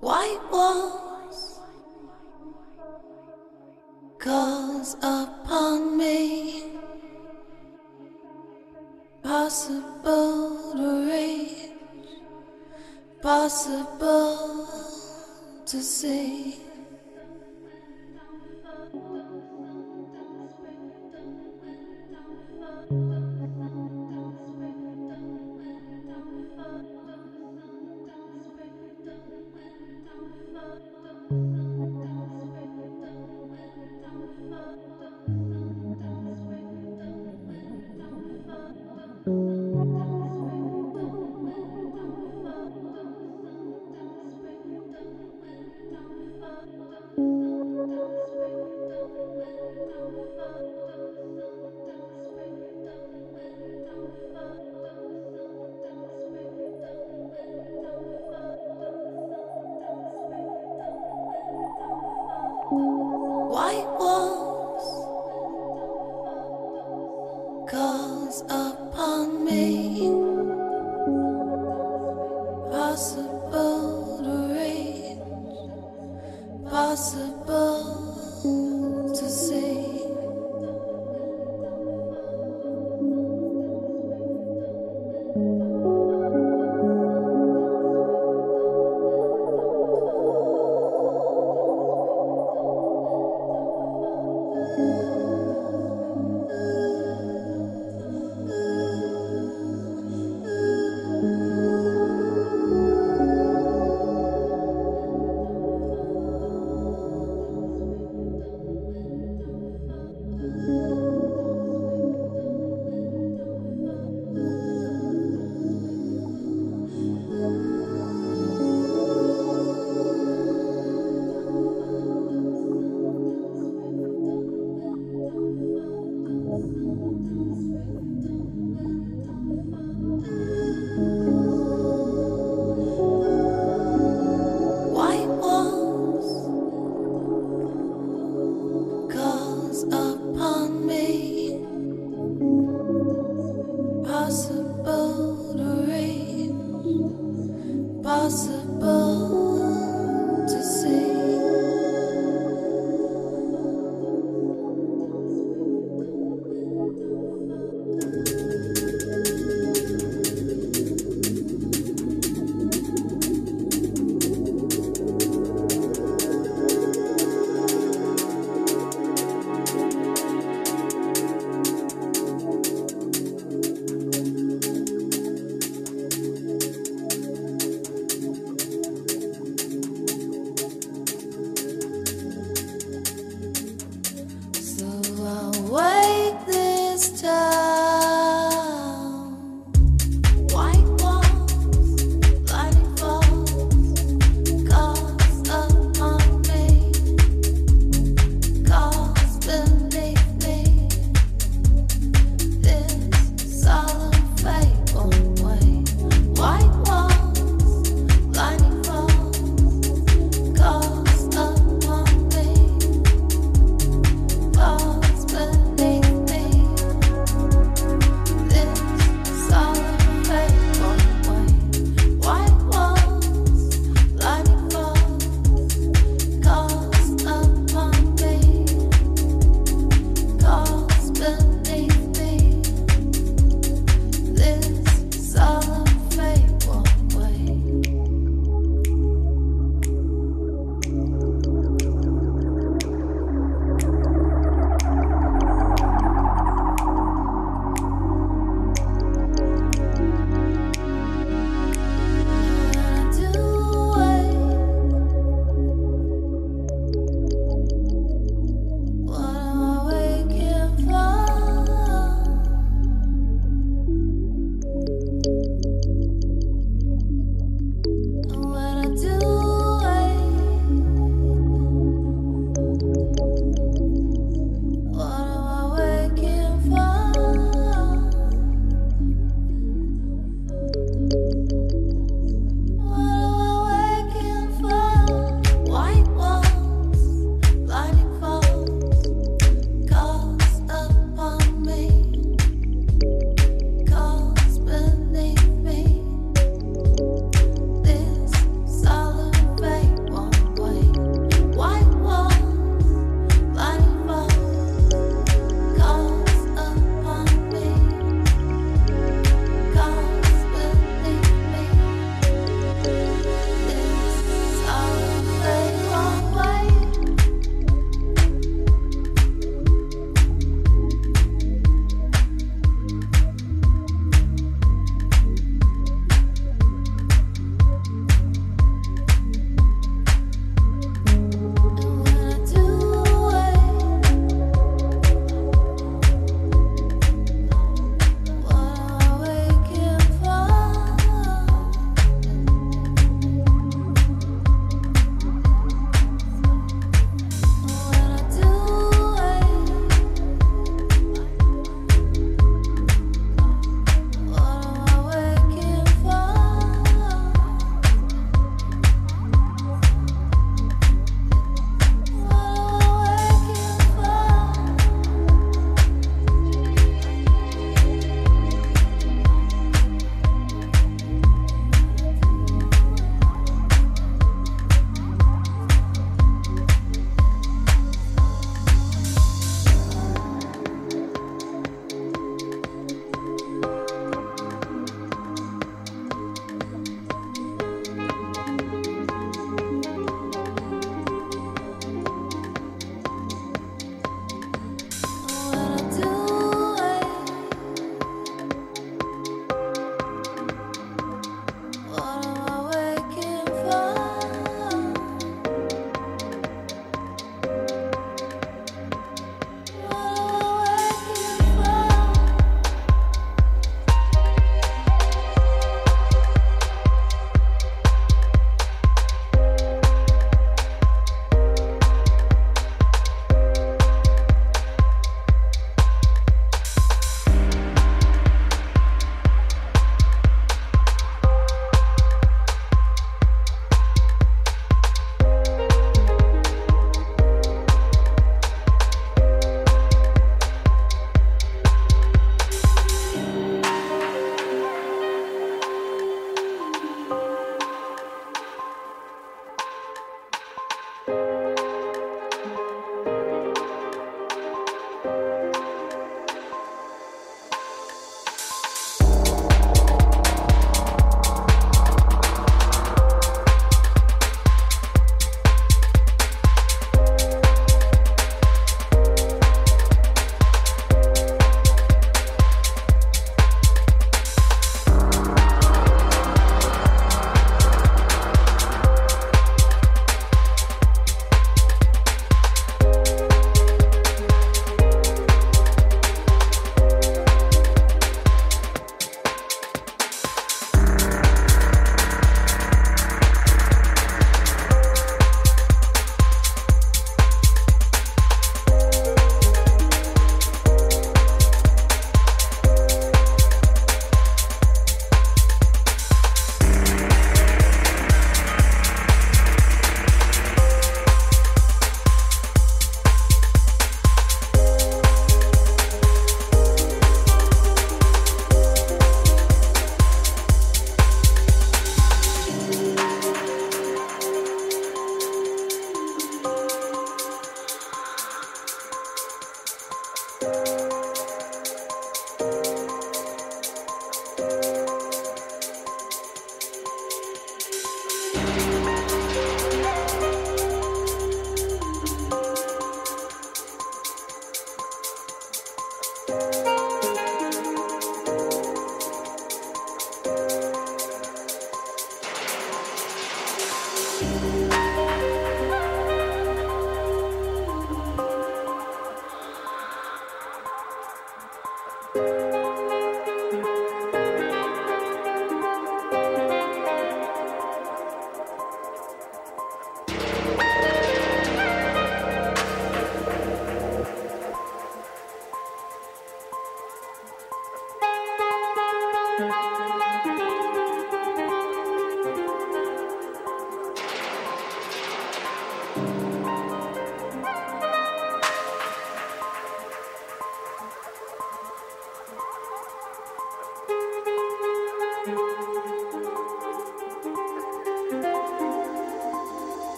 White walls calls upon me. Possible to reach, possible to see.